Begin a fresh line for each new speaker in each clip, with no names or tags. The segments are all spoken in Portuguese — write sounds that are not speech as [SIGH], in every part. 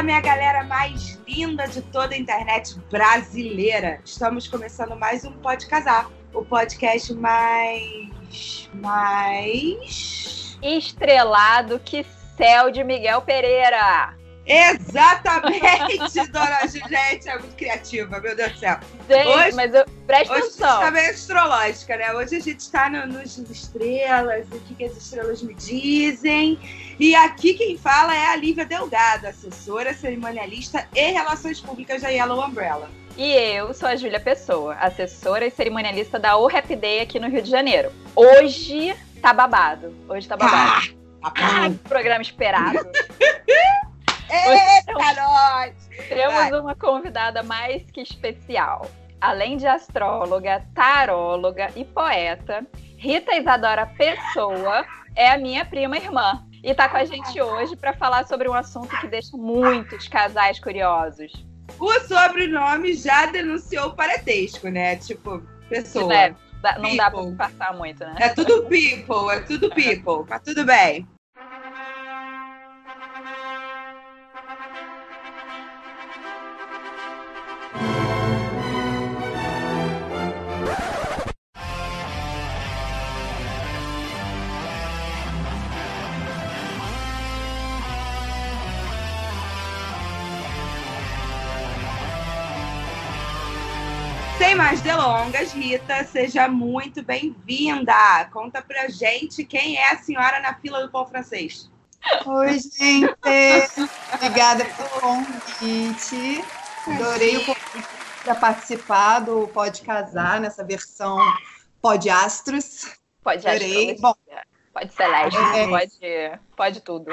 Fala, minha galera mais linda de toda a internet brasileira. Estamos começando mais um Pode Casar, o podcast mais. mais.
estrelado que céu de Miguel Pereira.
Exatamente, [LAUGHS] dona Juliette é muito criativa, meu Deus do céu.
Gente, hoje, mas eu, presta
hoje
atenção.
Hoje a gente tá meio astrológica, né? Hoje a gente está no, nos estrelas, o que, que as estrelas me dizem. E aqui quem fala é a Lívia Delgado, assessora, cerimonialista e relações públicas da Yellow Umbrella.
E eu sou a Júlia Pessoa, assessora e cerimonialista da O Happy Day aqui no Rio de Janeiro. Hoje tá babado. Hoje tá babado. Ah, ah, programa esperado. [LAUGHS]
Eita, nós!
Temos Vai. uma convidada mais que especial. Além de astróloga, taróloga e poeta, Rita Isadora Pessoa é a minha prima irmã. E está com a gente hoje para falar sobre um assunto que deixa muitos casais curiosos.
O sobrenome já denunciou o parentesco, né? Tipo, pessoa.
É, não dá para passar muito, né?
É tudo people, é tudo people. Mas tudo bem. Sem mais delongas, Rita, seja muito bem-vinda. Conta pra gente quem é a senhora na fila do pão francês.
Oi, gente. Obrigada pelo convite. Adorei o convite para participar do Pode Casar, nessa versão Pode Astros.
Pode Astros. Bom, pode Celeste, é... pode, pode tudo.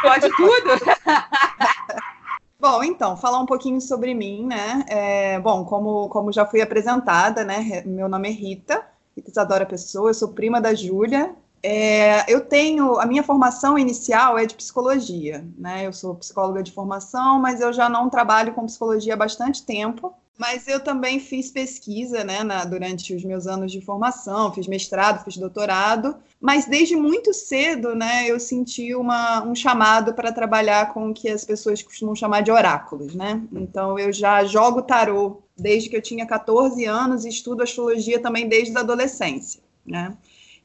Pode tudo? [LAUGHS]
Bom, então, falar um pouquinho sobre mim, né? É, bom, como, como já fui apresentada, né? Meu nome é Rita, Rita Isadora Pessoa, eu sou prima da Júlia. É, eu tenho, a minha formação inicial é de psicologia, né? Eu sou psicóloga de formação, mas eu já não trabalho com psicologia há bastante tempo. Mas eu também fiz pesquisa, né, na, durante os meus anos de formação, fiz mestrado, fiz doutorado, mas desde muito cedo, né, eu senti uma, um chamado para trabalhar com o que as pessoas costumam chamar de oráculos, né? Então eu já jogo tarô desde que eu tinha 14 anos e estudo astrologia também desde a adolescência, né?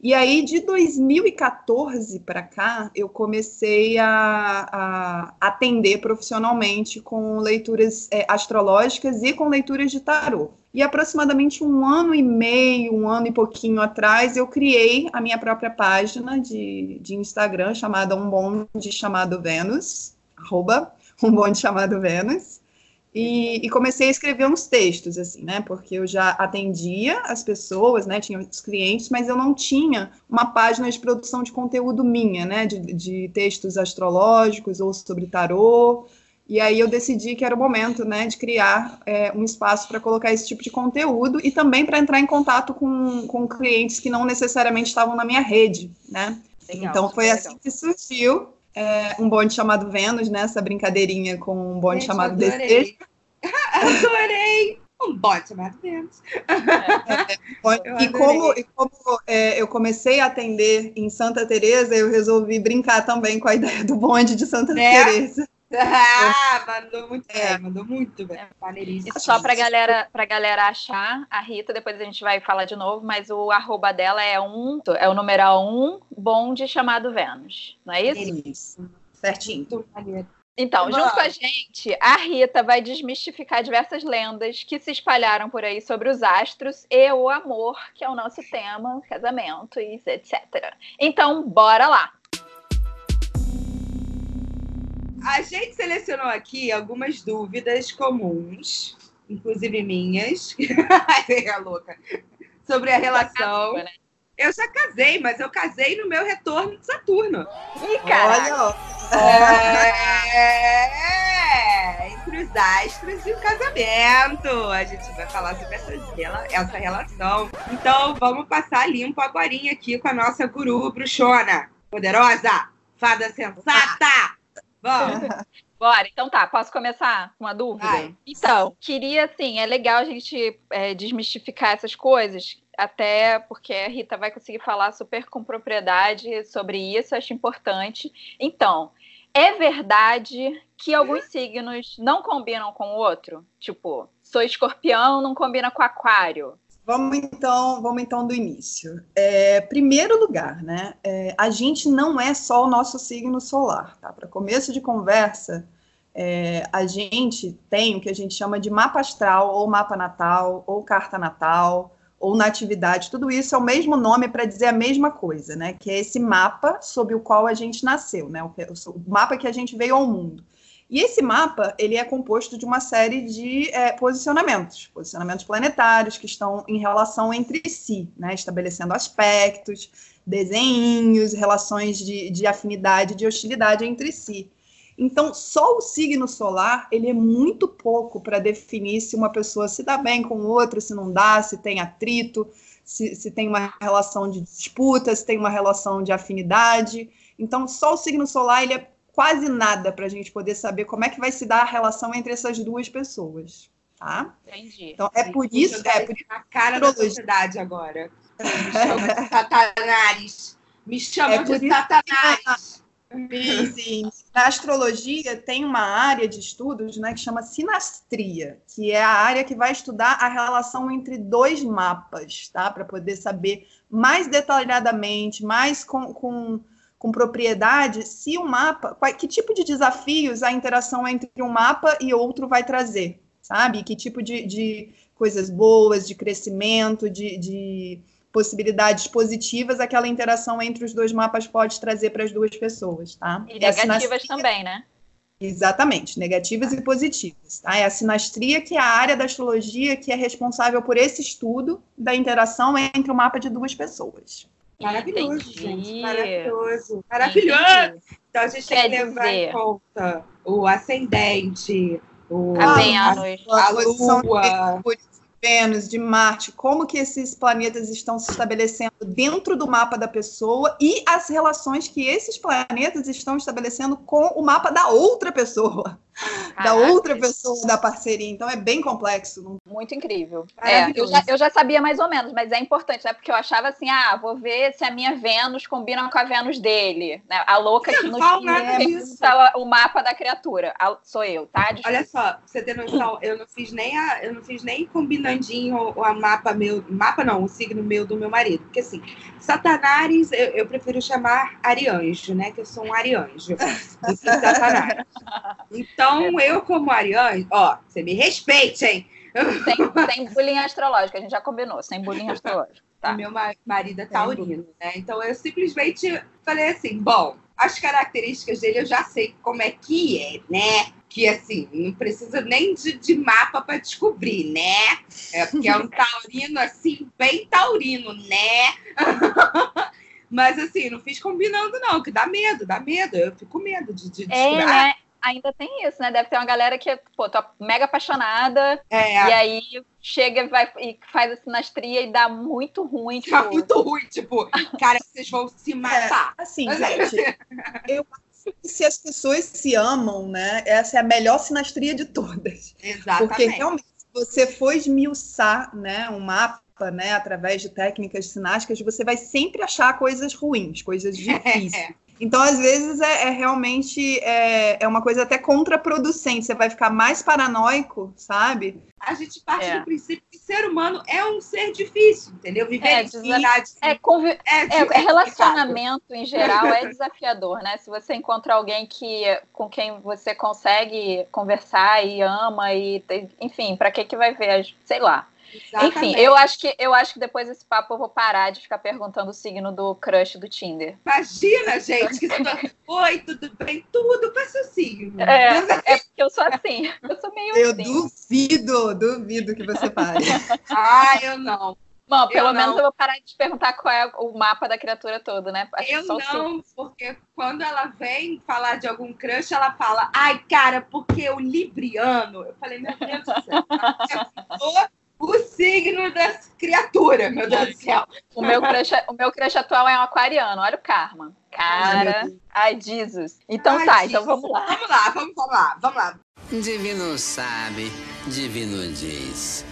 E aí, de 2014 para cá, eu comecei a, a, atender profissionalmente com leituras é, astrológicas e com leituras de tarô. E aproximadamente um ano e meio, um ano e pouquinho atrás, eu criei a minha própria página de, de Instagram chamada Um Bonde Chamado Vênus, arroba Um Bonde Chamado Vênus. E, e, comecei a escrever uns textos, assim, né? Porque eu já atendia as pessoas, né? Tinha os clientes, mas eu não tinha uma página de produção de conteúdo minha, né? De, de textos astrológicos ou sobre tarô. E aí eu decidi que era o momento, né? De criar é, um espaço para colocar esse tipo de conteúdo e também para entrar em contato com, com clientes que não necessariamente estavam na minha rede, né? Legal, então foi assim legal. que surgiu é, um bonde chamado Vênus, né? Essa brincadeirinha com um bonde Gente, chamado. Desejo. [LAUGHS]
adorei! Um bonde chamado Vênus.
É, e como, e como é, eu comecei a atender em Santa Teresa, eu resolvi brincar também com a [LAUGHS] ideia do bonde de Santa né? Teresa.
Ah, mandou muito é. bem, mandou muito bem.
É. Só pra galera, pra galera achar, a Rita, depois a gente vai falar de novo, mas o arroba dela é um, é o numeral um bonde chamado Vênus, não é isso?
Isso, certinho.
Então, junto com a gente, a Rita vai desmistificar diversas lendas que se espalharam por aí sobre os astros e o amor, que é o nosso tema, casamento e etc. Então, bora lá!
A gente selecionou aqui algumas dúvidas comuns, inclusive minhas, [LAUGHS] é louca, sobre a relação. Né? Eu já casei, mas eu casei no meu retorno de Saturno.
Ih, cara!
É, entre os astros e o casamento. A gente vai falar sobre essa, essa relação. Então, vamos passar limpo agora aqui com a nossa guru bruxona. Poderosa, fada sensata. Vamos. [LAUGHS]
Bora, então tá, posso começar com uma dúvida? Vai. Então, queria, assim, é legal a gente é, desmistificar essas coisas, até porque a Rita vai conseguir falar super com propriedade sobre isso, acho importante. Então, é verdade que alguns signos não combinam com o outro? Tipo, sou escorpião, não combina com aquário.
Vamos então, vamos então do início. É, primeiro lugar, né? É, a gente não é só o nosso signo solar, tá? Para começo de conversa, é, a gente tem o que a gente chama de mapa astral, ou mapa natal, ou carta natal, ou natividade. Tudo isso é o mesmo nome para dizer a mesma coisa, né? Que é esse mapa sob o qual a gente nasceu, né? O, o mapa que a gente veio ao mundo. E esse mapa ele é composto de uma série de é, posicionamentos, posicionamentos planetários que estão em relação entre si, né, estabelecendo aspectos, desenhos, relações de, de afinidade, de hostilidade entre si. Então, só o signo solar ele é muito pouco para definir se uma pessoa se dá bem com outra, se não dá, se tem atrito, se, se tem uma relação de disputa, se tem uma relação de afinidade. Então, só o signo solar ele é quase nada para a gente poder saber como é que vai se dar a relação entre essas duas pessoas. Tá?
Entendi.
Então, é por isso. É por
a cara da sociedade agora. Me chama de Satanás. Me chama é de Satanás.
Sim, sim. Na astrologia tem uma área de estudos né, que chama sinastria, que é a área que vai estudar a relação entre dois mapas, tá? Para poder saber mais detalhadamente, mais com, com com propriedade se o mapa, que tipo de desafios a interação entre um mapa e outro vai trazer, sabe? Que tipo de, de coisas boas, de crescimento, de, de, possibilidades positivas aquela interação entre os dois mapas pode trazer para as duas pessoas, tá?
E negativas também, né?
Exatamente, negativas e positivas. Tá? É a sinastria, que é a área da astrologia que é responsável por esse estudo da interação entre o mapa de duas pessoas.
Maravilhoso, Entendi. gente. Maravilhoso. Maravilhoso. Então a gente Quer tem que levar dizer... em conta o ascendente, o,
a,
a, a Lua. Vênus, de Marte, como que esses planetas estão se estabelecendo dentro do mapa da pessoa e as relações que esses planetas estão estabelecendo com o mapa da outra pessoa da outra pessoa da parceria. Então é bem complexo.
Muito incrível. É, eu, já, eu já sabia mais ou menos, mas é importante, né? Porque eu achava assim: ah, vou ver se a minha Vênus combina com a Vênus dele. Né? A louca que no tinha o mapa da criatura. A, sou eu, tá?
Desculpa. Olha só, pra você ter noção, eu não fiz nem a, eu não fiz nem combinandinho o, mapa meu. Mapa não, o signo meu do meu marido. Porque assim, Satanás, eu, eu prefiro chamar Arianjo, né? Que eu sou um Arianjo. Então, eu, como Ariane, ó, você me respeite, hein?
Sem, sem bullying astrológico, a gente já combinou, sem bullying astrológico. Tá.
Meu marido é taurino, né? Então eu simplesmente falei assim: bom, as características dele eu já sei como é que é, né? Que assim, não precisa nem de, de mapa para descobrir, né? É porque é um [LAUGHS] taurino assim, bem taurino, né? [LAUGHS] Mas assim, não fiz combinando, não, que dá medo, dá medo. Eu fico com medo de, de
é, descobrir. Né? ainda tem isso, né? Deve ter uma galera que, pô, tô mega apaixonada. É. E aí chega vai, e faz a sinastria e dá muito ruim.
Tipo... Dá muito ruim, tipo, cara, vocês vão se matar.
É, assim, gente, eu se as pessoas se amam, né? Essa é a melhor sinastria de todas.
Exatamente.
Porque realmente, você for esmiuçar, né, um mapa, né, através de técnicas sinásticas, você vai sempre achar coisas ruins, coisas [LAUGHS] difíceis. É. Então, às vezes, é, é realmente é, é, uma coisa até contraproducente. Você vai ficar mais paranoico, sabe?
A gente parte é. do princípio que ser humano é um ser difícil, entendeu? Viver é, em sociedade.
É, convi... é, é, relacionamento em geral é [LAUGHS] desafiador, né? Se você encontra alguém que com quem você consegue conversar e ama e enfim, para que que vai ver, sei lá. Exatamente. Enfim, eu acho, que, eu acho que depois desse papo eu vou parar de ficar perguntando o signo do crush do Tinder.
Imagina, gente, que [LAUGHS] Oi, tudo bem? Tudo, qual é seu signo?
É, é porque eu sou assim, [LAUGHS] eu sou meio
Eu
assim.
duvido, duvido que você pare. [LAUGHS]
ah, eu não.
Bom, pelo eu menos não. eu vou parar de te perguntar qual é o mapa da criatura toda, né?
Acho eu não, porque quando ela vem falar de algum crush, ela fala, ai, cara, porque o libriano. Eu falei, meu Deus do céu, signo das criaturas, meu Deus do céu.
O meu, crush, o meu crush atual é um aquariano, olha o karma. Cara, ai, Jesus. Então ai, tá, então Jesus. então vamos lá.
Vamos lá, vamos, vamos lá, vamos lá.
Divino sabe, divino diz.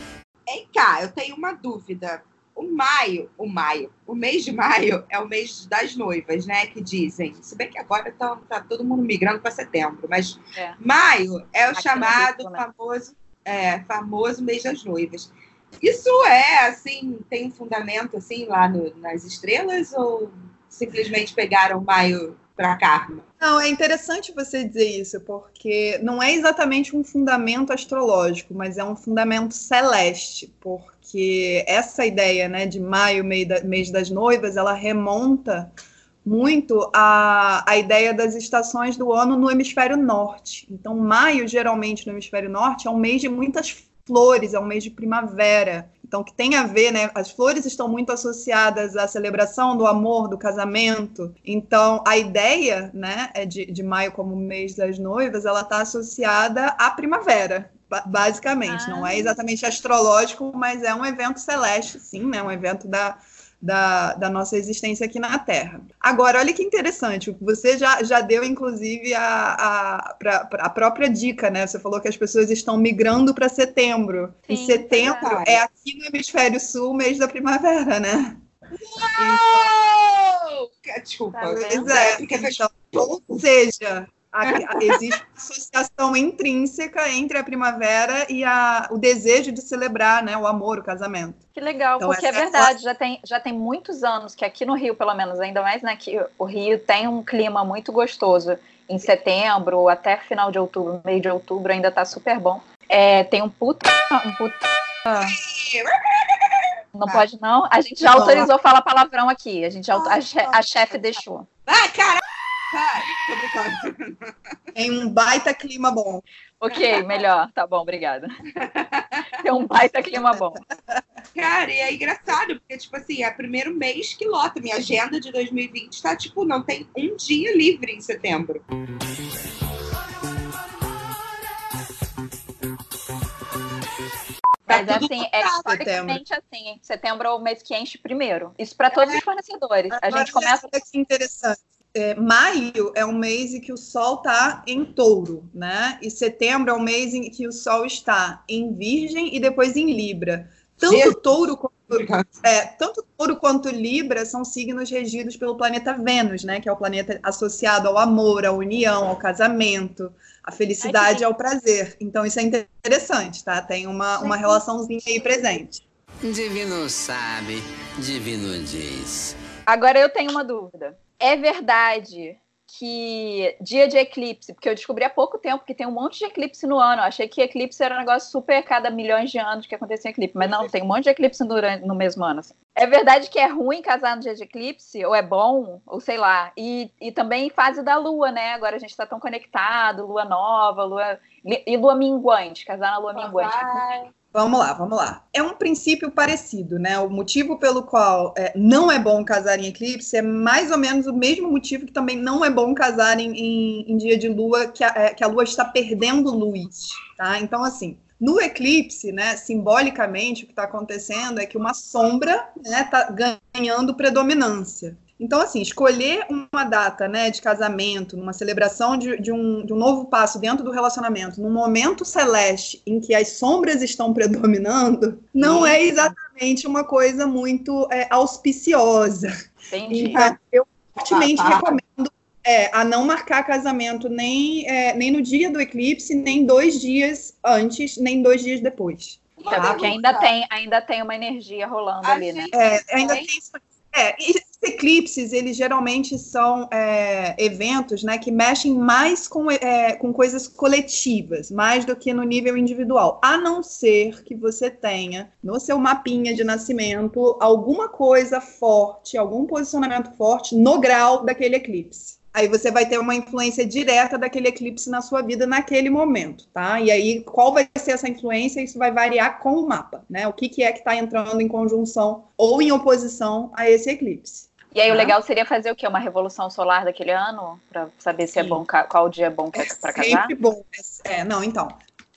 Vem cá, eu tenho uma dúvida. o maio, o maio, o mês de maio é o mês das noivas, né? Que dizem. Se bem que agora tá, tá todo mundo migrando para setembro, mas é. maio é o Aqui chamado né? famoso, é, famoso mês das noivas. Isso é assim, tem fundamento assim lá no, nas estrelas ou simplesmente pegaram maio para karma?
Não, é interessante você dizer isso, porque não é exatamente um fundamento astrológico, mas é um fundamento celeste, porque essa ideia né, de maio, mês das noivas, ela remonta muito a, a ideia das estações do ano no hemisfério norte. Então, maio, geralmente, no hemisfério norte, é um mês de muitas flores, é um mês de primavera. Então, que tem a ver, né? As flores estão muito associadas à celebração do amor, do casamento. Então, a ideia, né, é de, de maio como mês das noivas, ela está associada à primavera, basicamente. Ah. Não é exatamente astrológico, mas é um evento celeste, sim, né? Um evento da, da, da, nossa existência aqui na Terra. Agora, olha que interessante, você já, já deu, inclusive, a, a, pra, a própria dica, né? Você falou que as pessoas estão migrando para setembro. Sim, e setembro é, é aqui no hemisfério sul, mês da primavera, né?
Uau! Desculpa. Tá
pois é, então, ou seja, existe uma associação intrínseca entre a primavera e a, o desejo de celebrar né, o amor, o casamento.
Que legal, então, porque é, é verdade, é... já, tem, já tem muitos anos que aqui no Rio, pelo menos, ainda mais né, que o Rio tem um clima muito gostoso. Em setembro, até final de outubro, meio de outubro, ainda tá super bom. É, tem um puta. Um puta não ah. pode, não? A gente já autorizou falar palavrão aqui. A gente já, a, a chefe deixou.
Ah, caralho! Tô brincando. [LAUGHS]
Tem um baita clima bom.
Ok, melhor. Tá bom, obrigada. [LAUGHS] Tem um baita clima bom.
Cara, e é engraçado, porque, tipo assim, é o primeiro mês que lota. Minha agenda de 2020 tá, tipo, não tem um dia livre em setembro.
Mas tá assim, é historicamente assim, setembro é o mês que enche primeiro. Isso para todos é. os fornecedores. A gente começa.
Olha que interessante é, maio é um mês em que o Sol está em touro, né? E setembro é um mês em que o Sol está em Virgem e depois em Libra. Tanto Jesus. touro quanto, é, tanto touro quanto Libra são signos regidos pelo planeta Vênus, né? Que é o planeta associado ao amor, à união, ao casamento, à felicidade e ao prazer. Então isso é interessante, tá? Tem uma, uma relaçãozinha aí presente.
Divino sabe, divino diz.
Agora eu tenho uma dúvida é verdade que dia de eclipse, porque eu descobri há pouco tempo que tem um monte de eclipse no ano. Eu achei que eclipse era um negócio super cada milhões de anos que acontecia eclipse, mas não, tem um monte de eclipse durante, no mesmo ano. Assim. É verdade que é ruim casar no dia de eclipse, ou é bom, ou sei lá. E, e também fase da lua, né? Agora a gente está tão conectado, lua nova, lua. E lua minguante, casar na lua minguante.
Vamos lá, vamos lá. É um princípio parecido, né? O motivo pelo qual é, não é bom casar em eclipse é mais ou menos o mesmo motivo que também não é bom casar em, em, em dia de lua, que a, é, que a lua está perdendo luz, tá? Então, assim, no eclipse, né, simbolicamente, o que está acontecendo é que uma sombra está né, ganhando predominância. Então, assim, escolher uma data né, de casamento, numa celebração de, de, um, de um novo passo dentro do relacionamento, num momento celeste em que as sombras estão [LAUGHS] predominando, não é exatamente uma coisa muito é, auspiciosa.
Entendi.
Então, eu fortemente recomendo é, a não marcar casamento nem, é, nem no dia do eclipse, nem dois dias antes, nem dois dias depois.
Tá, porque ainda tem, ainda tem uma energia rolando ali, né?
É, ainda tem é, eclipses, eles geralmente são é, eventos né, que mexem mais com, é, com coisas coletivas, mais do que no nível individual. A não ser que você tenha no seu mapinha de nascimento alguma coisa forte, algum posicionamento forte no grau daquele eclipse aí você vai ter uma influência direta daquele eclipse na sua vida naquele momento, tá? E aí, qual vai ser essa influência? Isso vai variar com o mapa, né? O que, que é que está entrando em conjunção ou em oposição a esse eclipse.
E aí, tá? o legal seria fazer o quê? Uma revolução solar daquele ano? Para saber se é Sim. é bom, qual dia é bom é para casar?
Sempre bom. É, não, então.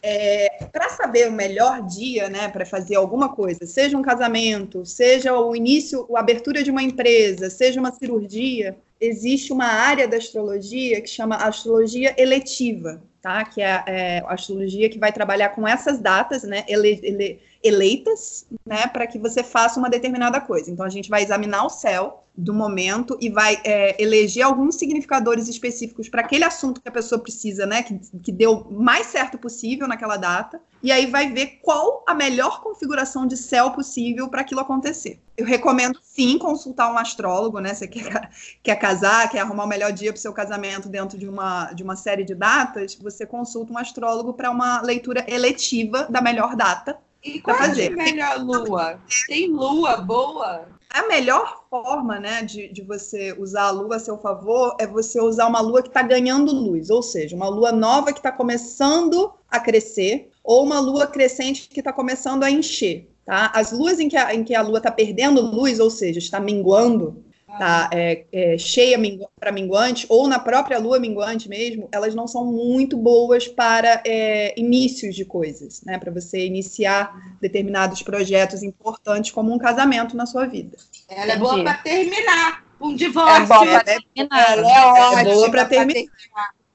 É, para saber o melhor dia, né, para fazer alguma coisa, seja um casamento, seja o início, a abertura de uma empresa, seja uma cirurgia, existe uma área da astrologia que chama astrologia eletiva. tá? Que é, é a astrologia que vai trabalhar com essas datas, né? Ele, ele, eleitas, né, para que você faça uma determinada coisa. Então a gente vai examinar o céu do momento e vai é, eleger alguns significadores específicos para aquele assunto que a pessoa precisa, né, que, que deu mais certo possível naquela data, e aí vai ver qual a melhor configuração de céu possível para aquilo acontecer. Eu recomendo sim consultar um astrólogo, né? Você quer, [LAUGHS] quer casar, quer arrumar o melhor dia para o seu casamento dentro de uma, de uma série de datas, você consulta um astrólogo para uma leitura eletiva da melhor data
e qual é a melhor lua? Tem lua boa?
A melhor forma né, de, de você usar a lua a seu favor é você usar uma lua que está ganhando luz, ou seja, uma lua nova que está começando a crescer, ou uma lua crescente que está começando a encher. Tá? As luas em que a, em que a lua está perdendo luz, ou seja, está minguando, tá, é, é, cheia para minguante, ou na própria lua minguante mesmo, elas não são muito boas para é, inícios de coisas, né? Para você iniciar determinados projetos importantes, como um casamento na sua vida.
Ela é boa para terminar. Um divórcio.
É boa para terminar.
Ela é, ótima é boa para terminar.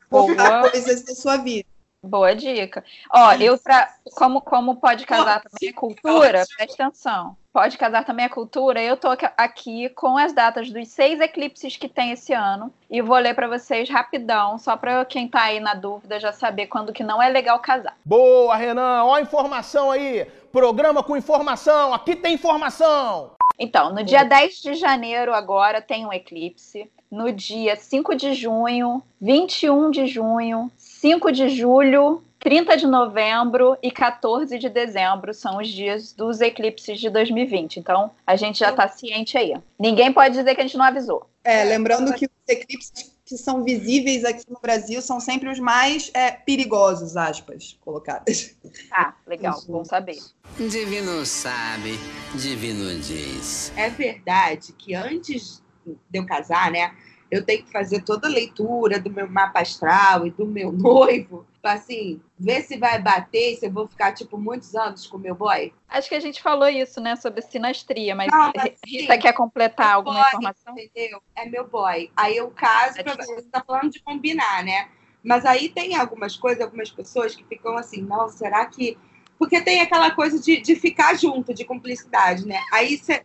Boa. coisas da sua vida.
Boa dica. Ó, eu pra, como como pode casar também é cultura, presta atenção. Pode casar também é cultura. Eu tô aqui com as datas dos seis eclipses que tem esse ano e vou ler para vocês rapidão, só para quem tá aí na dúvida já saber quando que não é legal casar.
Boa, Renan. Ó a informação aí. Programa com informação. Aqui tem informação.
Então, no dia 10 de janeiro agora tem um eclipse. No dia 5 de junho, 21 de junho, 5 de julho, 30 de novembro e 14 de dezembro são os dias dos eclipses de 2020. Então, a gente já está ciente aí. Ninguém pode dizer que a gente não avisou.
É, lembrando que os eclipses que são visíveis aqui no Brasil são sempre os mais é, perigosos, aspas, colocadas.
Ah, legal, bom saber.
Divino sabe, divino diz.
É verdade que antes de eu casar, né? Eu tenho que fazer toda a leitura do meu mapa astral e do meu noivo, assim, ver se vai bater, se eu vou ficar, tipo, muitos anos com o meu boy.
Acho que a gente falou isso, né, sobre sinastria, mas Não, mas, Rita sim, quer completar alguma boy, informação?
Entendeu? É meu boy. Aí eu caso, é pra... você tá falando de combinar, né? Mas aí tem algumas coisas, algumas pessoas que ficam assim, não, será que. Porque tem aquela coisa de, de ficar junto, de cumplicidade, né? Aí você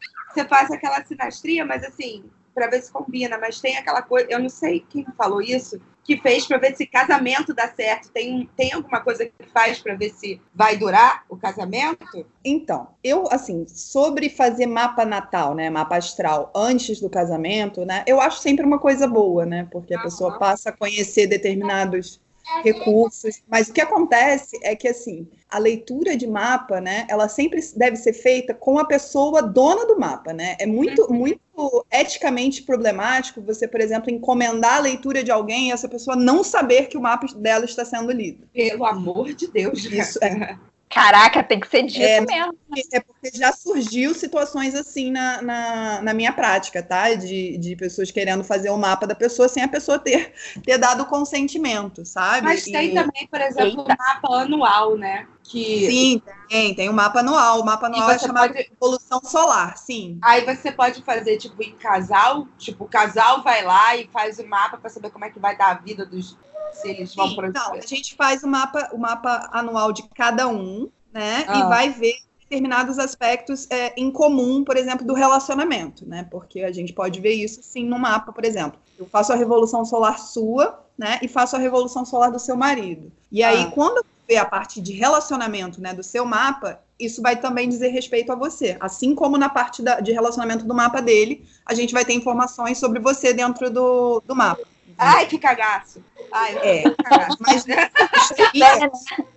faz aquela sinastria, mas assim, para ver se combina, mas tem aquela coisa, eu não sei quem falou isso, que fez para ver se casamento dá certo. Tem, tem alguma coisa que faz para ver se vai durar o casamento?
Então, eu, assim, sobre fazer mapa natal, né, mapa astral, antes do casamento, né, eu acho sempre uma coisa boa, né, porque a uhum. pessoa passa a conhecer determinados recursos. Mas o que acontece é que, assim, a leitura de mapa, né, ela sempre deve ser feita com a pessoa dona do mapa, né? É muito, uhum. muito eticamente problemático você, por exemplo, encomendar a leitura de alguém e essa pessoa não saber que o mapa dela está sendo lido.
Pelo amor de Deus.
Isso é.
Caraca, tem que ser dito é, mesmo.
É porque já surgiu situações assim na, na, na, minha prática, tá? De, de pessoas querendo fazer o mapa da pessoa sem a pessoa ter, ter dado o consentimento, sabe?
Mas tem e... também, por exemplo, o mapa anual, né?
Que... Sim, tem, tem o um mapa anual. O mapa anual é chamado pode... de evolução solar, sim.
Aí você pode fazer, tipo, em casal, tipo, o casal vai lá e faz o mapa para saber como é que vai dar a vida dos, se eles vão para
Não, a gente faz o mapa, o mapa anual de cada um, né? Ah. E vai ver determinados aspectos é, em comum, por exemplo, do relacionamento, né? Porque a gente pode ver isso sim no mapa, por exemplo. Eu faço a revolução solar sua, né? E faço a revolução solar do seu marido. E aí, ah. quando ver a parte de relacionamento, né, do seu mapa, isso vai também dizer respeito a você. Assim como na parte da, de relacionamento do mapa dele, a gente vai ter informações sobre você dentro do, do mapa.
Ai, que cagaço. Ai,
é, cagaço. Mas [LAUGHS]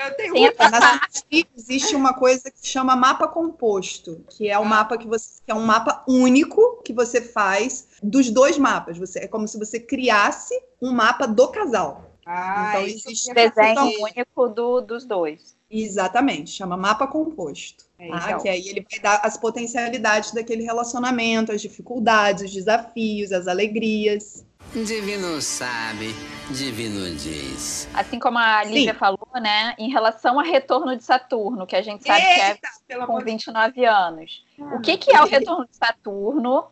eu tenho na existe uma coisa que se chama mapa composto, que é um ah. mapa que você que é um mapa único que você faz dos dois mapas. Você é como se você criasse um mapa do casal.
Ah, então existe um desenho único do, dos dois.
Exatamente, chama mapa composto. É, tá? Que aí ele vai dar as potencialidades daquele relacionamento, as dificuldades, os desafios, as alegrias.
Divino sabe, divino diz.
Assim como a Lívia Sim. falou, né? Em relação ao retorno de Saturno, que a gente sabe Eita, que é com 29 anos. o que, que é o retorno de Saturno?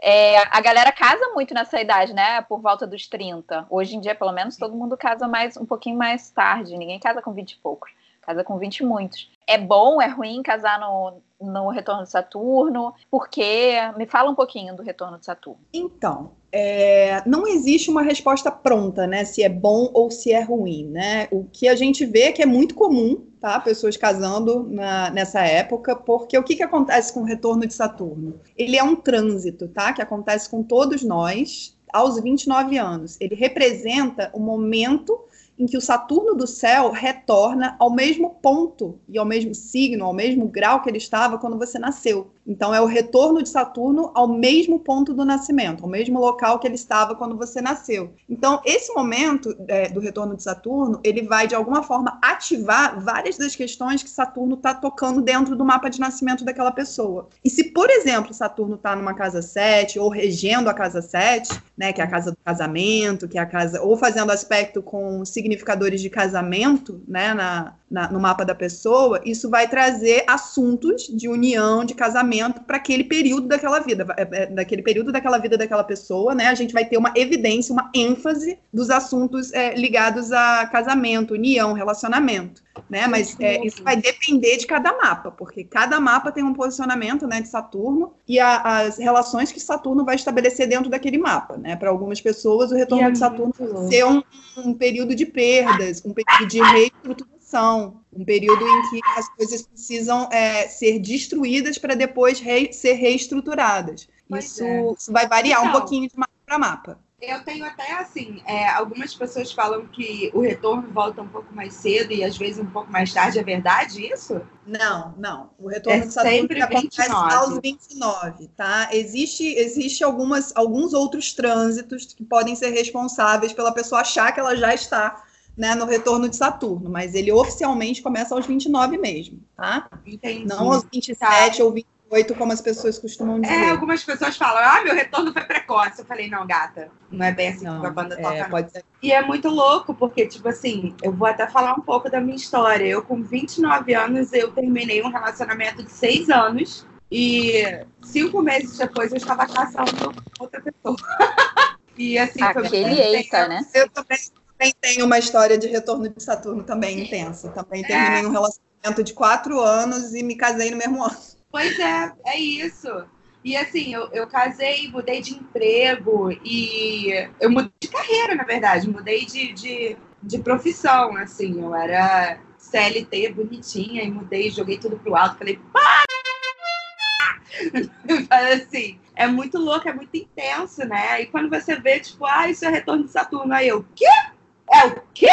É, a galera casa muito nessa idade, né? Por volta dos 30. Hoje em dia, pelo menos, todo mundo casa mais um pouquinho mais tarde. Ninguém casa com 20 e poucos. Casa com 20 e muitos. É bom, é ruim casar no, no retorno de Saturno? Porque me fala um pouquinho do retorno de Saturno.
Então, é, não existe uma resposta pronta, né? Se é bom ou se é ruim, né? O que a gente vê é que é muito comum, tá? Pessoas casando na, nessa época, porque o que, que acontece com o retorno de Saturno? Ele é um trânsito, tá? Que acontece com todos nós aos 29 anos. Ele representa o momento em que o Saturno do céu retorna ao mesmo ponto e ao mesmo signo, ao mesmo grau que ele estava quando você nasceu. Então, é o retorno de Saturno ao mesmo ponto do nascimento, ao mesmo local que ele estava quando você nasceu. Então, esse momento é, do retorno de Saturno, ele vai, de alguma forma, ativar várias das questões que Saturno está tocando dentro do mapa de nascimento daquela pessoa. E se, por exemplo, Saturno está numa casa 7 ou regendo a casa 7, né, que é a casa do casamento, que é a casa, ou fazendo aspecto com significadores de casamento, né, na, na, no mapa da pessoa, isso vai trazer assuntos de união, de casamento para aquele período daquela vida, é, é, daquele período daquela vida daquela pessoa, né? A gente vai ter uma evidência, uma ênfase dos assuntos é, ligados a casamento, união, relacionamento, né? Mas é, isso vai depender de cada mapa, porque cada mapa tem um posicionamento, né, de Saturno e a, as relações que Saturno vai estabelecer dentro daquele mapa, né? Para algumas pessoas, o retorno de Saturno ser um, um período de perdas, um período de reestruturação um período em que as coisas precisam é, ser destruídas para depois re ser reestruturadas. Isso, é. isso, vai variar então, um pouquinho de mapa para mapa.
Eu tenho até assim, é, algumas pessoas falam que o retorno volta um pouco mais cedo e às vezes um pouco mais tarde. É verdade isso?
Não, não. O retorno é de Saturno sempre acontece 29. aos 29, tá? Existe, existe algumas, alguns outros trânsitos que podem ser responsáveis pela pessoa achar que ela já está né, no retorno de Saturno, mas ele oficialmente começa aos 29 mesmo, tá?
Entendi.
Não aos 27 tá. ou 28, como as pessoas costumam é, dizer.
É, algumas pessoas falam, ah, meu retorno foi precoce. Eu falei, não, gata, não é bem assim não, que a banda é, toca. Pode ser. E é muito louco, porque, tipo assim, eu vou até falar um pouco da minha história. Eu, com 29 anos, eu terminei um relacionamento de 6 anos. E cinco meses depois eu estava caçando outra pessoa. [LAUGHS]
e assim, Aquele foi eita, né?
Eu também também tenho uma história de retorno de Saturno também intensa. Também terminei é. um relacionamento de quatro anos e me casei no mesmo ano.
Pois é, é isso. E assim, eu, eu casei, mudei de emprego e eu mudei de carreira, na verdade, mudei de, de, de profissão, assim, eu era CLT bonitinha e mudei, joguei tudo pro alto, falei, para! [LAUGHS] assim, é muito louco, é muito intenso, né? E quando você vê, tipo, ah, isso é retorno de Saturno, aí eu, quê? É o quê?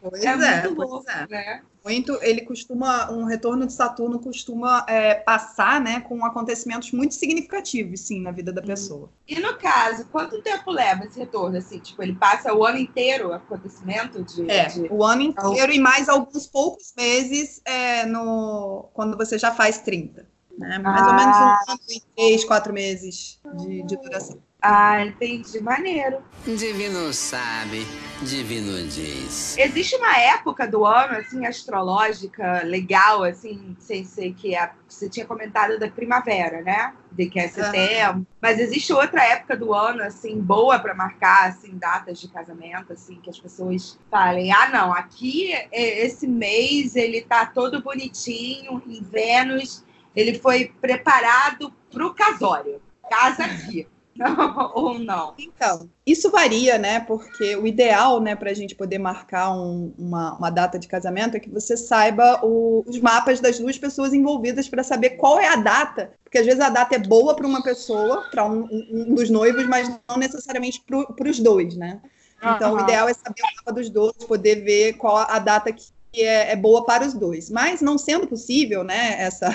Pois [LAUGHS] é, é muito louco, é. né? Muito, ele costuma, um retorno de Saturno costuma é, passar, né, com acontecimentos muito significativos, sim, na vida da pessoa.
E no caso, quanto tempo leva esse retorno, assim, tipo, ele passa o ano inteiro o acontecimento de...
É,
de...
o ano inteiro e mais alguns poucos meses é, no, quando você já faz 30, né, mais ah. ou menos um ah. ano e três, quatro meses de, de duração.
Ah, entendi. Maneiro.
Divino sabe, divino diz.
Existe uma época do ano, assim, astrológica, legal, assim, sem ser que a, você tinha comentado da primavera, né? De que é setembro. Uhum. Mas existe outra época do ano, assim, boa para marcar, assim, datas de casamento, assim, que as pessoas falem, ah, não, aqui, esse mês, ele tá todo bonitinho, em Vênus, ele foi preparado pro casório. Casa aqui. [LAUGHS] ou não?
Então, isso varia, né? Porque o ideal, né, para a gente poder marcar um, uma, uma, data de casamento é que você saiba o, os mapas das duas pessoas envolvidas para saber qual é a data. Porque às vezes a data é boa para uma pessoa, para um, um, dos noivos, mas não necessariamente para os dois, né? Então, uhum. o ideal é saber o mapa dos dois, poder ver qual a data que é, é, boa para os dois. Mas não sendo possível, né, essa,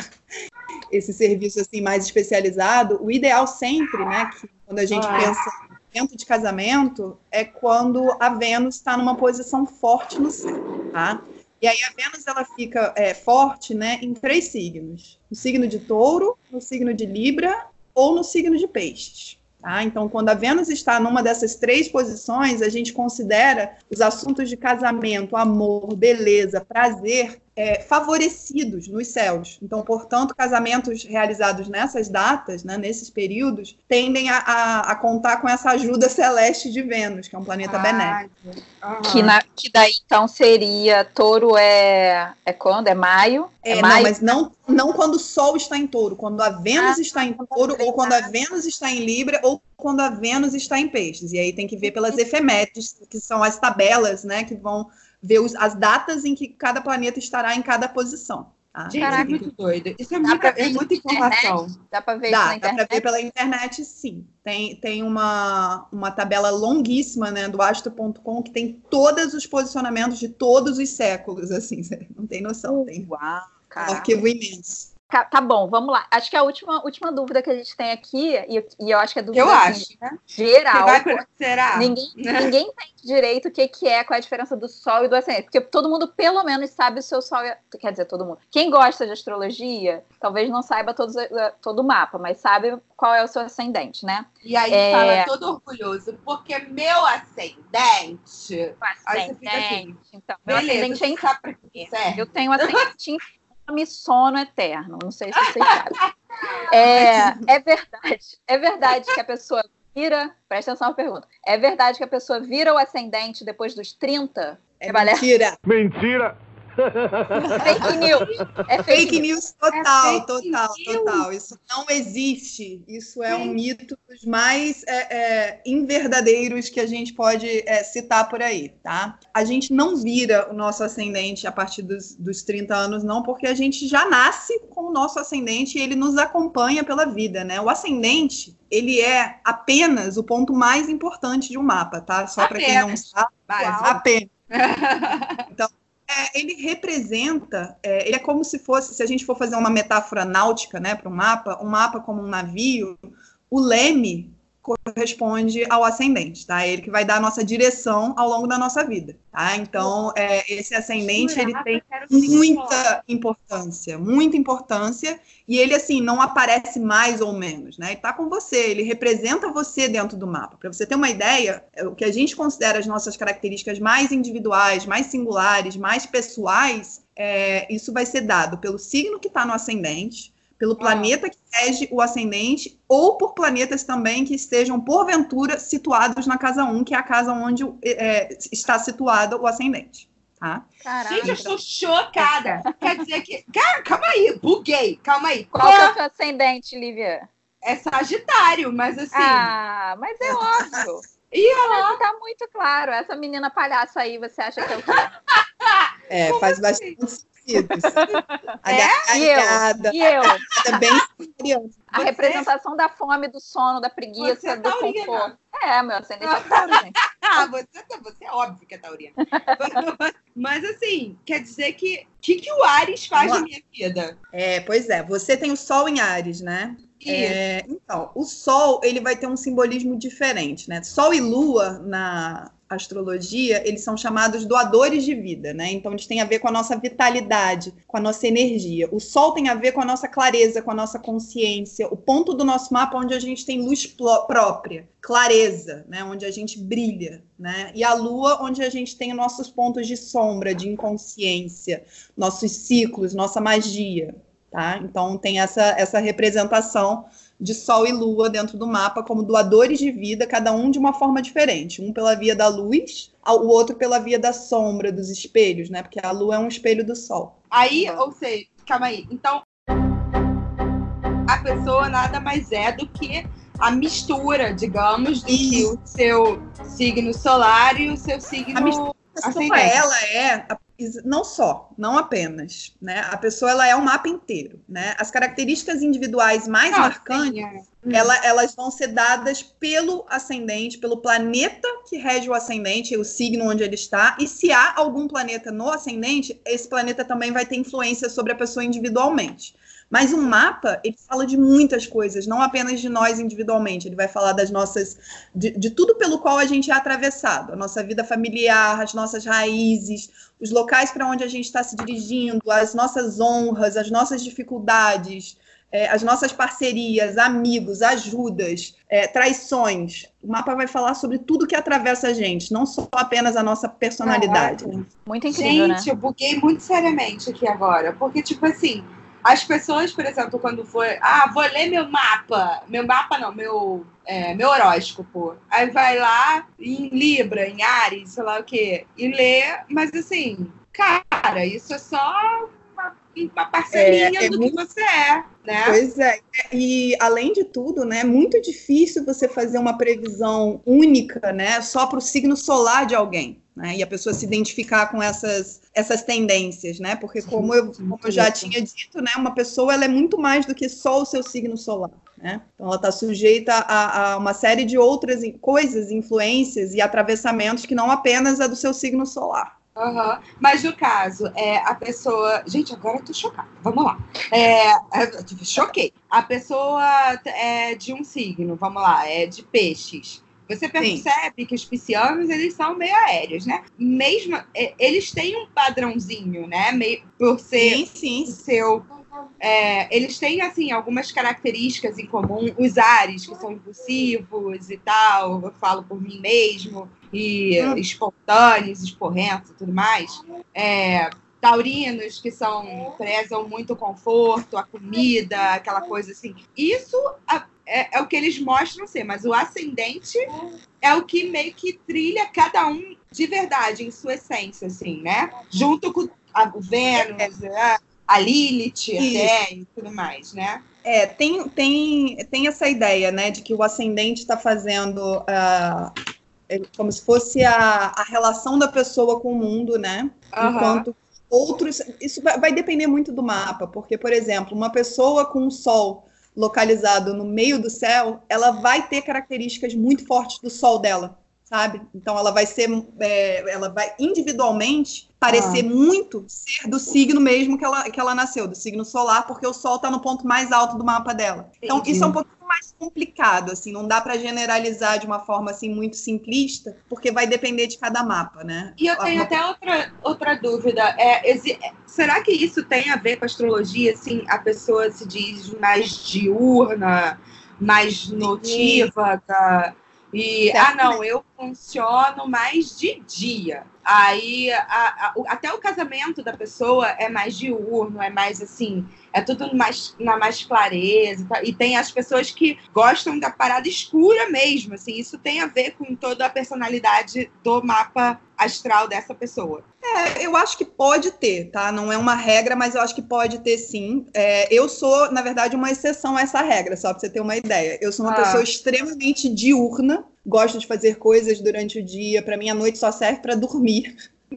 esse serviço assim mais especializado, o ideal sempre, né, que quando a gente ah. pensa dentro de casamento, é quando a Vênus está numa posição forte no céu, tá? E aí a Vênus ela fica é, forte, né, em três signos: no signo de Touro, no signo de Libra ou no signo de Peixes. Tá? Então, quando a Vênus está numa dessas três posições, a gente considera os assuntos de casamento, amor, beleza, prazer é, favorecidos nos céus. Então, portanto, casamentos realizados nessas datas, né, nesses períodos, tendem a, a, a, contar com essa ajuda [LAUGHS] celeste de Vênus, que é um planeta ah, benéfico.
Que, na, que, daí, então, seria touro é, é quando? É maio?
É, é maio? Não, mas não, não quando o Sol está em touro, quando a Vênus ah, está em touro, ou quando a Vênus está em Libra, ou quando a Vênus está em peixes. E aí tem que ver pelas efemérides, que são as tabelas, né, que vão ver os, as datas em que cada planeta estará em cada posição.
Tá? Gente, Caraca, é muito doido. Isso é, muita, é muita informação.
Dá para ver
dá, Dá para ver pela internet, sim. Tem, tem uma, uma tabela longuíssima né, do astro.com que tem todos os posicionamentos de todos os séculos, assim, [LAUGHS] não tem noção. Tem
Uau,
um arquivo imenso.
Tá bom, vamos lá. Acho que a última, última dúvida que a gente tem aqui, e, e eu acho que é dúvida
eu
assim,
acho, né?
geral.
Vai, será?
Ninguém, [LAUGHS] ninguém entende direito o que, que é, qual é a diferença do Sol e do ascendente. Porque todo mundo, pelo menos, sabe o seu Sol. Quer dizer, todo mundo. Quem gosta de astrologia, talvez não saiba todos, eh, todo o mapa, mas sabe qual é o seu ascendente, né?
E aí é... fala todo orgulhoso, porque meu ascendente.
O ascendente. Assim, então, meu Beleza, ascendente é em. Eu tenho ascendente em [LAUGHS] nome sono eterno. Não sei se vocês sabem. [LAUGHS] É, é verdade. É verdade que a pessoa vira. Presta atenção na pergunta. É verdade que a pessoa vira o ascendente depois dos 30?
É mentira.
Mentira.
Fake news.
É fake, fake news total, é fake total, news. total. Isso não existe. Isso é um mito dos mais é, é, inverdadeiros que a gente pode é, citar por aí, tá? A gente não vira o nosso ascendente a partir dos, dos 30 anos, não, porque a gente já nasce com o nosso ascendente e ele nos acompanha pela vida, né? O ascendente, ele é apenas o ponto mais importante de um mapa, tá? Só para quem não sabe, apenas. [LAUGHS] Então, é, ele representa, é, ele é como se fosse, se a gente for fazer uma metáfora náutica, né, para um mapa, um mapa como um navio, o leme corresponde ao ascendente, tá? É ele que vai dar a nossa direção ao longo da nossa vida, tá? Então, é, esse ascendente, ele tem muita importância, muita importância, e ele, assim, não aparece mais ou menos, né? Ele tá com você, ele representa você dentro do mapa. Para você ter uma ideia, é, o que a gente considera as nossas características mais individuais, mais singulares, mais pessoais, é, isso vai ser dado pelo signo que está no ascendente, pelo planeta que rege o ascendente, ou por planetas também que estejam, porventura, situados na casa 1, que é a casa onde é, está situado o ascendente. Tá?
Caraca. Gente, eu estou chocada. Quer dizer que. Cara, calma aí, buguei. Calma aí.
Qual, Qual é o seu ascendente, Lívia?
É Sagitário, mas assim.
Ah, mas é óbvio. [LAUGHS]
E ela...
Tá muito claro. Essa menina palhaça aí, você acha que é o quê? [LAUGHS]
É, Como faz assim? bastante sentidos. [LAUGHS]
É? E eu? E eu?
Bem.
A você... representação da fome, do sono, da preguiça, você é do taurina. conforto. É, meu ascendente é taurino, gente. [LAUGHS]
ah, você, tá, você é óbvio que é taurina. [LAUGHS] Mas assim, quer dizer que o que, que o Ares faz na minha vida?
É, pois é. Você tem o Sol em Ares, né? É, então, o Sol ele vai ter um simbolismo diferente, né? Sol e Lua na astrologia, eles são chamados doadores de vida, né? Então eles têm a ver com a nossa vitalidade, com a nossa energia. O Sol tem a ver com a nossa clareza, com a nossa consciência, o ponto do nosso mapa onde a gente tem luz própria, clareza, né? Onde a gente brilha, né? E a Lua, onde a gente tem nossos pontos de sombra, de inconsciência, nossos ciclos, nossa magia, tá? Então tem essa essa representação de Sol e Lua dentro do mapa como doadores de vida, cada um de uma forma diferente. Um pela via da luz, o outro pela via da sombra, dos espelhos, né? Porque a Lua é um espelho do Sol.
Aí, ou seja, calma aí. Então, a pessoa nada mais é do que a mistura, digamos, do Isso. que o seu signo solar e o seu signo. A mistura,
ela é não só, não apenas, né? A pessoa ela é um mapa inteiro, né? As características individuais mais ah, marcantes, é. ela, elas vão ser dadas pelo ascendente, pelo planeta que rege o ascendente, o signo onde ele está, e se há algum planeta no ascendente, esse planeta também vai ter influência sobre a pessoa individualmente. Mas um mapa, ele fala de muitas coisas, não apenas de nós individualmente. Ele vai falar das nossas. de, de tudo pelo qual a gente é atravessado. A nossa vida familiar, as nossas raízes, os locais para onde a gente está se dirigindo, as nossas honras, as nossas dificuldades. é, as nossas parcerias, amigos, ajudas, é, traições. O mapa vai falar sobre tudo que atravessa a gente, não só apenas a nossa personalidade.
Né? Muito incrível,
gente,
né?
eu buguei muito seriamente aqui agora, porque, tipo assim, as pessoas, por exemplo, quando for, ah, vou ler meu mapa, meu mapa não, meu, é, meu horóscopo, aí vai lá em Libra, em Ares, sei lá o quê, e lê, mas assim, cara, isso é só uma, uma parcelinha
É, é
do
muito-
que você é, né?
Pois é, e além de tudo, né, é muito difícil você fazer uma previsão única, né, só para o signo solar de alguém, né, e a pessoa se identificar com essas, essas tendências, né, porque como eu, como eu já tinha dito, né, uma pessoa ela é muito mais do que só o seu signo solar, né, então ela está sujeita a, a uma série de outras coisas, influências e atravessamentos que não apenas a do seu signo solar.
Aham. Mas no caso, é, a pessoa. Gente, agora eu tô chocada. Vamos lá. É, tive- choquei. A pessoa é de um signo, vamos lá, é de peixes. Você percebe que os piscianos, eles são meio aéreos, né? Mesmo. é, Eles têm um padrãozinho, né? Meio, por ser
Sim, sim,
o seu. é, eles têm, assim, algumas características em comum. Os ares, que são impulsivos e tal, eu falo por mim mesmo, e
Hum.
espontâneos, esporrentos e tudo mais. É, taurinos, que são prezam muito o conforto, a comida, aquela coisa assim. Isso a- é, é o que eles mostram ser, mas o ascendente é o que meio que trilha cada um de verdade, em sua essência, assim, né? Junto com a, o Vênus, a, a Lilith até e tudo mais, né?
É, tem, tem, tem essa ideia, né, de que o ascendente está fazendo é como se fosse a, a relação da pessoa com o mundo, né? Enquanto outros. Isso vai, vai depender muito do mapa, porque, por exemplo, uma pessoa com o Sol localizado no meio do céu, ela vai ter características muito fortes do Sol dela, sabe? Então ela vai ser, é, ela vai individualmente parecer muito ser do signo mesmo que ela, que ela nasceu, do signo solar, porque o Sol está no ponto mais alto do mapa dela. Então
Entendi.
isso é um pouquinho mais complicado, assim, não dá para generalizar de uma forma assim muito simplista, porque vai depender de cada mapa, né?
E eu tenho
Uma-
até outra, outra dúvida. É, exi- será que isso tem a ver com a astrologia? Assim, a pessoa se diz mais diurna, mais notívaga. E, ah, não, eu funciono mais de dia. Aí, a- a- o- até o casamento da pessoa é mais diurno, é mais assim, é tudo mais, na mais clareza. e tal. E tem as pessoas que gostam da parada escura mesmo, assim, isso tem a ver com toda a personalidade do mapa astral dessa pessoa.
É, eu acho que pode ter, tá? Não é uma regra, mas eu acho que pode ter sim. É, eu sou, na verdade, uma exceção a essa regra, só para você ter uma ideia. Eu sou uma
Ah.
pessoa extremamente diurna, gosto de fazer coisas durante o dia. Para mim, a noite só serve para dormir. [LAUGHS]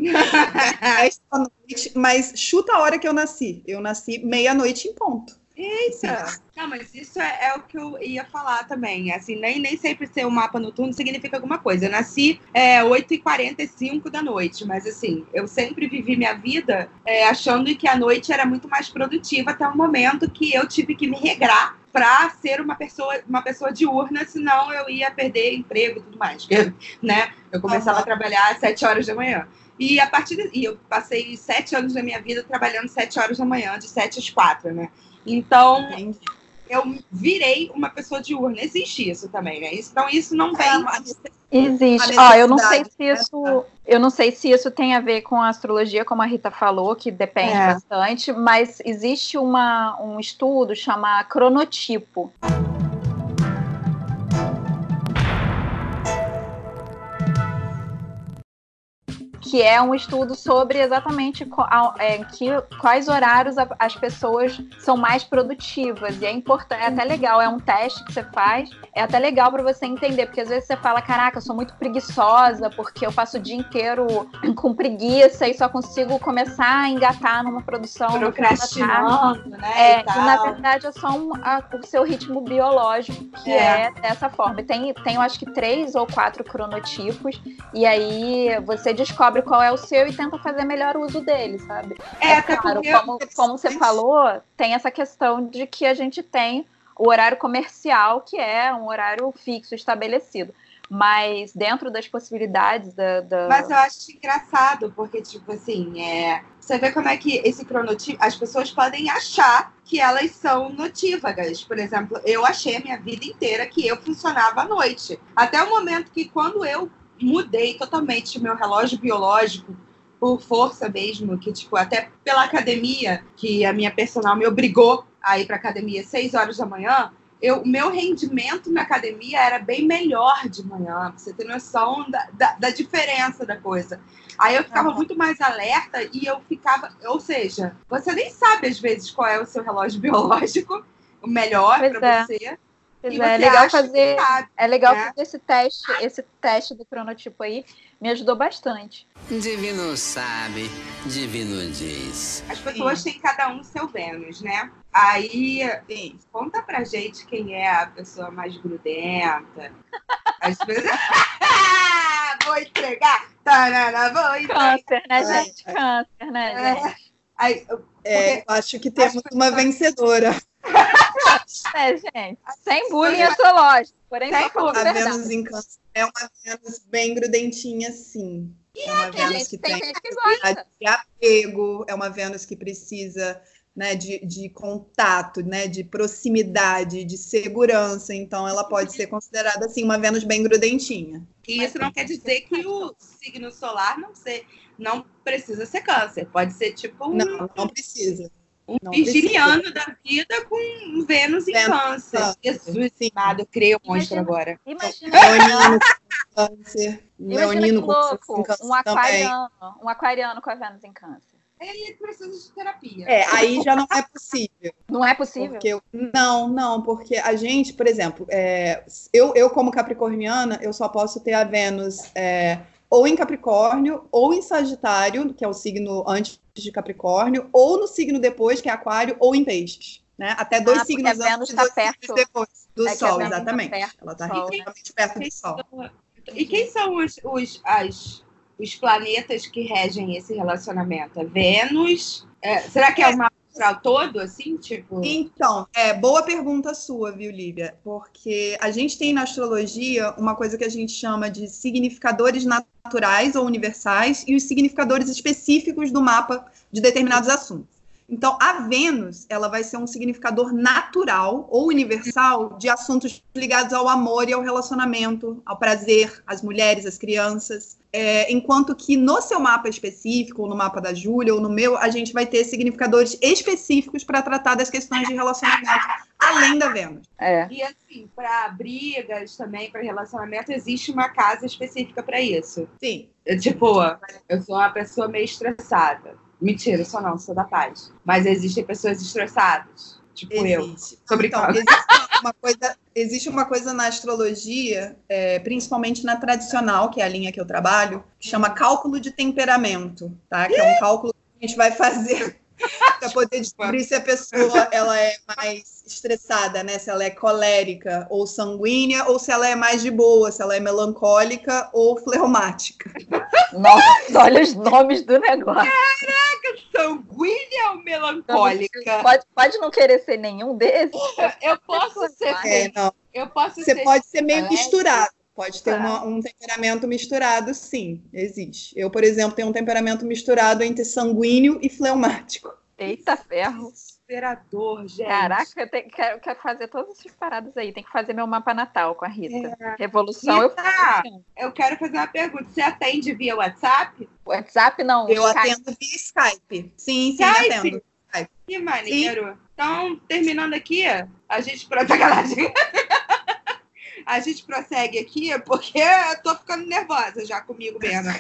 Noite, mas chuta a hora que eu nasci. Eu nasci meia-noite em ponto.
Eita! Não, mas isso é, é o que eu ia falar também. Assim, nem, nem sempre ser um mapa noturno significa alguma coisa. Eu nasci é, 8h45 da noite, mas assim, eu sempre vivi minha vida é, achando que a noite era muito mais produtiva até o momento que eu tive que me regrar para ser uma pessoa, uma pessoa diurna, senão eu ia perder emprego e tudo mais. né? Eu começava
Aham.
a trabalhar às 7 horas da manhã. E a partir de, e eu passei sete anos da minha vida trabalhando sete horas da manhã, de sete às quatro, né? Então,
Entendi.
eu virei uma pessoa diurna. Existe isso também, né? Isso- Então, isso não
É,
vem.
mas-
Existe. Ó, eu não sei se
né?
isso, eu não sei se isso tem a ver com a astrologia, como a Rita falou, que depende
É.
bastante, mas existe uma, um estudo chamado cronotipo. Que é um estudo sobre exatamente é, que, quais horários a- as pessoas são mais produtivas. E é importante, é até legal, é um teste que você faz, é até legal para você entender, porque às vezes você fala, caraca, eu sou muito preguiçosa, porque eu passo o dia inteiro [CLEARS THROAT] com preguiça e só consigo começar a engatar numa produção.
Procrastinando, né?
É,
e tal.
na verdade é só um- a- o seu ritmo biológico que
É.
é, dessa forma. Tem, tem, eu acho que três ou quatro cronotipos, e aí você descobre qual é o seu e tenta fazer melhor uso dele, sabe?
É, até
claro,
porque.
como, como você falou, tem essa questão de que a gente tem o horário comercial, que é um horário fixo, estabelecido. Mas dentro das possibilidades da. da-
Mas eu acho engraçado, porque, tipo assim, é, Você vê como é que esse cronotipo, as pessoas podem achar que elas são notívagas. Por exemplo, eu achei a minha vida inteira que eu funcionava à noite. Até o momento que, quando eu mudei totalmente meu relógio biológico por força mesmo, que, tipo, até pela academia, que a minha personal me obrigou a ir para academia às 6 horas da manhã, eu, meu rendimento na academia era bem melhor de manhã, pra você ter noção da, da, da diferença da coisa. Aí eu ficava
Uhum.
muito mais alerta e eu ficava, ou seja, você nem sabe às vezes qual é o seu relógio [LAUGHS] biológico, o melhor para
é.
você.
Pois é, é legal fazer.
sabe,
É legal
né?
fazer esse teste, esse teste do cronotipo aí me ajudou bastante.
Divino sabe, divino diz.
As pessoas têm cada um seu Vênus, né? Aí
Sim.
Conta pra gente quem é a pessoa mais grudenta. Às vezes. [LAUGHS] vou entregar! Tarana, vou entregar!
Câncer, né,
É,
gente? Câncer, né, gente?
Aí,
É, eu acho que temos uma vencedora.
É, gente. Sem bullying astrológico. Porém,
Sem
só
A. Vênus em câncer é uma Vênus bem grudentinha, sim. É uma
Tem
Vênus
gente,
que
tem
tem
gente que gosta.
de apego, é uma Vênus que precisa né, de, de contato, né, de proximidade, de segurança. Então, ela pode ser considerada assim uma Vênus bem grudentinha.
e isso não quer dizer que o signo solar não, ser, não precisa ser câncer. Pode ser tipo um,
Não, não precisa.
Um
não
virginiano da vida com Vênus em câncer. Jesus
Sim.
amado, eu criei um monstro agora.
Imagina,
Leonino com câncer.
imagina que
Leonino com
louco.
câncer
Um
também.
aquariano, um aquariano com a Vênus em câncer.
Ele precisa de terapia.
É, aí já não é possível.
Não é possível?
Porque eu- não, não, porque a gente, por exemplo, é, eu, eu como capricorniana, eu só posso ter a Vênus é, ou em Capricórnio, ou em Sagitário, que é o signo antes de Capricórnio, ou no signo depois, que é Aquário, ou em Peixes. Né? Até dois
Ah,
signos antes e
tá
dois
perto.
signos depois do
É
Sol,
tá
exatamente.
perto
Ela está
Sol.
relativamente perto do Sol.
E quem são os, os, as, os planetas que regem esse relacionamento? É Vênus? É, será que é o astral todo, assim? Tipo.
Então, é boa pergunta sua, viu, Lívia? Porque a gente tem na astrologia uma coisa que a gente chama de significadores naturais ou universais e os significadores específicos do mapa de determinados assuntos. Então, a Vênus, ela vai ser um significador natural ou universal de assuntos ligados ao amor e ao relacionamento, ao prazer, às mulheres, às crianças. É, enquanto que no seu mapa específico, ou no mapa da Júlia, ou no meu, a gente vai ter significadores específicos para tratar das questões de relacionamento, além da Vênus.
É.
E assim, para brigas também, para relacionamento, existe uma casa específica para isso.
Sim.
Eu, tipo, eu sou uma pessoa meio estressada. Mentira, eu sou não, sou da paz. Mas existem pessoas estressadas. Tipo eu.
Existe.
Tô
Então,
brincando.
existe uma coisa, existe uma coisa na astrologia, é, principalmente na tradicional, que é a linha que eu trabalho, que chama cálculo de temperamento, tá? Que é um cálculo que a gente vai fazer [LAUGHS] para poder descobrir se a pessoa ela é mais estressada, né? Se ela é colérica ou sanguínea, ou se ela é mais de boa, se ela é melancólica ou fleumática. [LAUGHS]
Nossa, olha os nomes do negócio.
Sanguínea ou melancólica?
Pode, pode não querer ser nenhum desses?
Eu posso ser.
É, não.
Eu posso
Você
ser.
pode ser meio
colérica.
misturado. Pode ter
Tá.
uma- um temperamento misturado, sim, existe. Eu, por exemplo, tenho um temperamento misturado entre sanguíneo e fleumático.
Eita ferro.
Desesperador, gente.
Caraca, eu tenho- quero, quero fazer todas essas paradas aí. Tem que fazer meu mapa natal com a Rita.
É.
Revolução, eu
Rita!
faço.
Eu quero fazer uma pergunta. Você atende via WhatsApp?
WhatsApp não.
Eu
Skype.
atendo via Skype. Sim, sim,
Skype?
atendo.
Que maneiro. Então, terminando aqui, a gente. Sacanagem. A gente prossegue aqui porque eu tô ficando nervosa já comigo mesmo.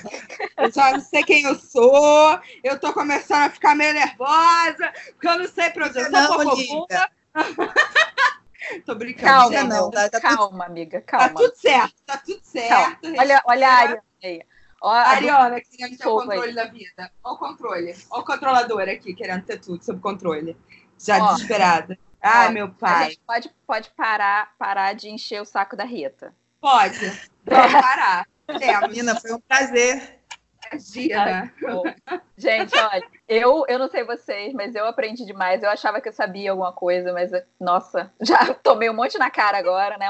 Eu só não sei quem eu sou, eu tô começando a ficar meio nervosa, porque eu não sei pra onde eu sou. [LAUGHS] Tô brincando.
Calma,
não, tá- tá tudo-
calma, amiga,
Tá
calma.
tudo certo, tá tudo certo.
Olha, olha a Ariana aí. Ó, a
Ariana querendo ter o
Fogo aí.
controle da vida. Olha o controle. Olha o controlador aqui querendo ter tudo sob controle. Já
Ó.
desesperada. Ai,
Ó,
meu
A
pai.
gente pode, pode parar, parar de encher o saco da Rita.
Pode. Vamos parar. [LAUGHS]
Menina, foi um prazer.
Bom, Gente, olha, eu, eu não sei vocês, mas eu aprendi demais. Eu achava que eu sabia alguma coisa, mas, nossa, já [LAUGHS] tomei um monte na cara agora, né?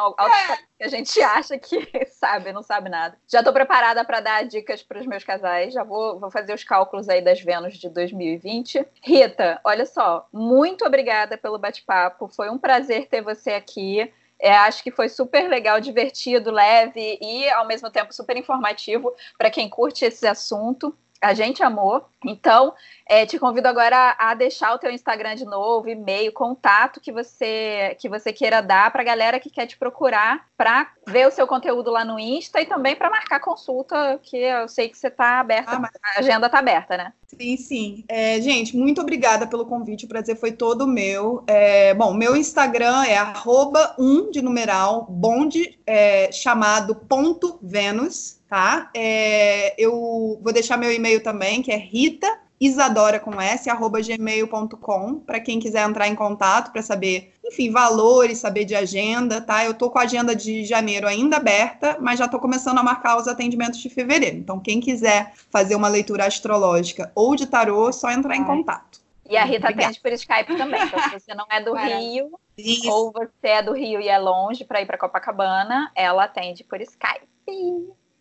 que a gente acha que [LAUGHS] sabe, não sabe nada. Já tô preparada para dar dicas para os meus casais. Já vou, vou fazer os cálculos aí das Vênus de 2020. Rita, olha só, muito obrigada pelo bate-papo. Foi um prazer ter você aqui. É, acho que foi super legal, divertido, leve e ao mesmo tempo super informativo para quem curte esse assunto. A gente amou. Então, é, te convido agora a deixar o teu Instagram de novo, e-mail, contato que você que você queira dar para a galera que quer te procurar para ver o seu conteúdo lá no Insta e também para marcar consulta, que eu sei que você está aberta, ah, mas... a agenda está aberta, né?
Sim, sim. É, gente, muito obrigada pelo convite, o prazer foi todo meu. É, bom, meu Instagram é arroba um de numeral, bonde é, chamado ponto Vênus, tá? É, eu vou deixar meu e-mail também, que é rita isadora com s arroba gmail.com para quem quiser entrar em contato para saber, enfim, valores, saber de agenda, tá? Eu tô com a agenda de janeiro ainda aberta, mas já tô começando a marcar os atendimentos de fevereiro. Então, quem quiser fazer uma leitura astrológica ou de tarô, é só entrar em contato.
E a Rita Obrigada. atende por Skype também. Então, se você não é do Rio, Isso. ou você é do Rio e é longe para ir para Copacabana, ela atende por Skype.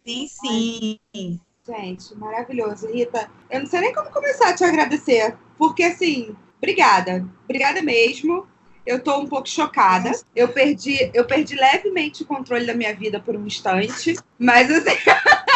Sim, sim.
Gente, maravilhoso. Rita, eu não sei nem como começar a te agradecer, porque assim, obrigada. Obrigada mesmo. Eu tô um pouco chocada. Eu perdi, eu perdi levemente o controle da minha vida por um instante, mas assim,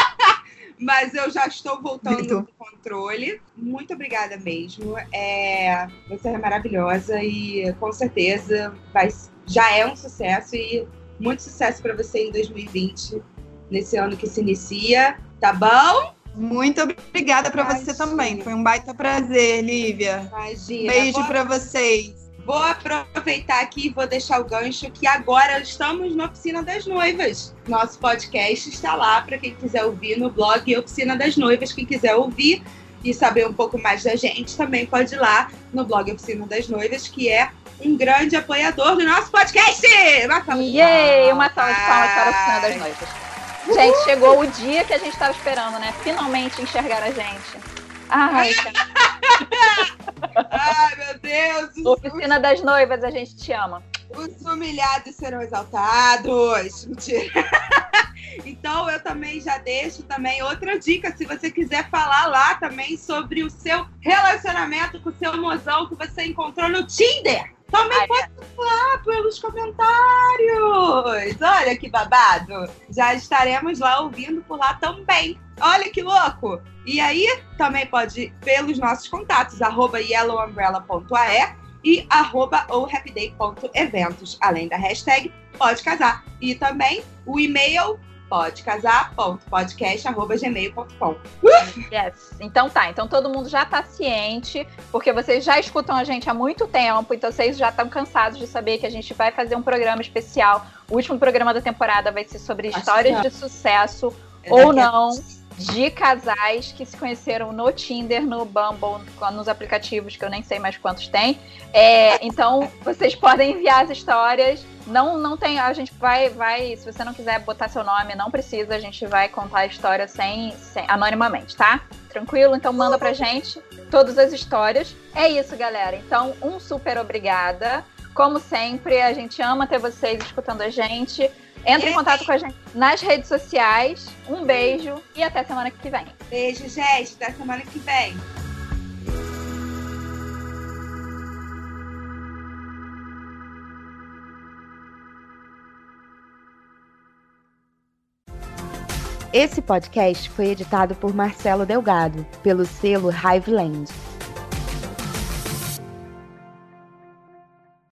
[LAUGHS] mas eu já estou voltando no controle. Muito obrigada mesmo. É, você é maravilhosa e com certeza vai, já é um sucesso e muito sucesso para você em 2020, nesse ano que se inicia. Tá bom?
Muito obrigada para você também. Foi um baita prazer, Lívia.
Imagina.
Beijo para vocês.
Vou aproveitar aqui e vou deixar o gancho que agora estamos na Oficina das Noivas. Nosso podcast está lá para quem quiser ouvir no blog Oficina das Noivas. Quem quiser ouvir e saber um pouco mais da gente, também pode ir lá no blog Oficina das Noivas, que é um grande apoiador do nosso podcast.
Uma salva de palmas. Uma salva de palmas para a Oficina das Noivas. Gente, chegou o dia que a gente estava esperando, né? Finalmente enxergar a gente. Ai, [LAUGHS]
Ai meu Deus.
Oficina das noivas, a gente te ama.
Os humilhados serão exaltados. Mentira. [LAUGHS] Então eu também já deixo também outra dica, se você quiser falar lá também sobre o seu relacionamento com o seu mozão que você encontrou no Tinder. Também pode falar pelos comentários. Olha que babado. Já estaremos lá ouvindo por lá também. Olha que louco. E aí, também pode ir pelos nossos contatos, arroba yellowumbrella.ae e arroba ohhappyday.eventos, além da hashtag pode casar. E também o e-mail podecasar.podcast.gmail.com.
Yes. Então tá, então todo mundo já tá ciente, porque vocês já escutam a gente há muito tempo, então vocês já estão cansados de saber que a gente vai fazer um programa especial. O último programa da temporada vai ser sobre histórias de sucesso ou não de casais que se conheceram no Tinder, no Bumble, nos aplicativos que eu nem sei mais quantos tem. É, então, vocês podem enviar as histórias. Não, não tem. A gente vai, vai. Se você não quiser botar seu nome, não precisa. A gente vai contar a história sem, sem anonimamente, tá? Tranquilo? Então manda pra gente todas as histórias. É isso, galera. Então, um super obrigada. Como sempre, a gente ama ter vocês escutando a gente. Entre em contato com a gente nas redes sociais. Um beijo e até semana que vem.
Beijo, gente. Até semana que vem.
Esse podcast foi editado por Marcelo Delgado, pelo selo Hiveland.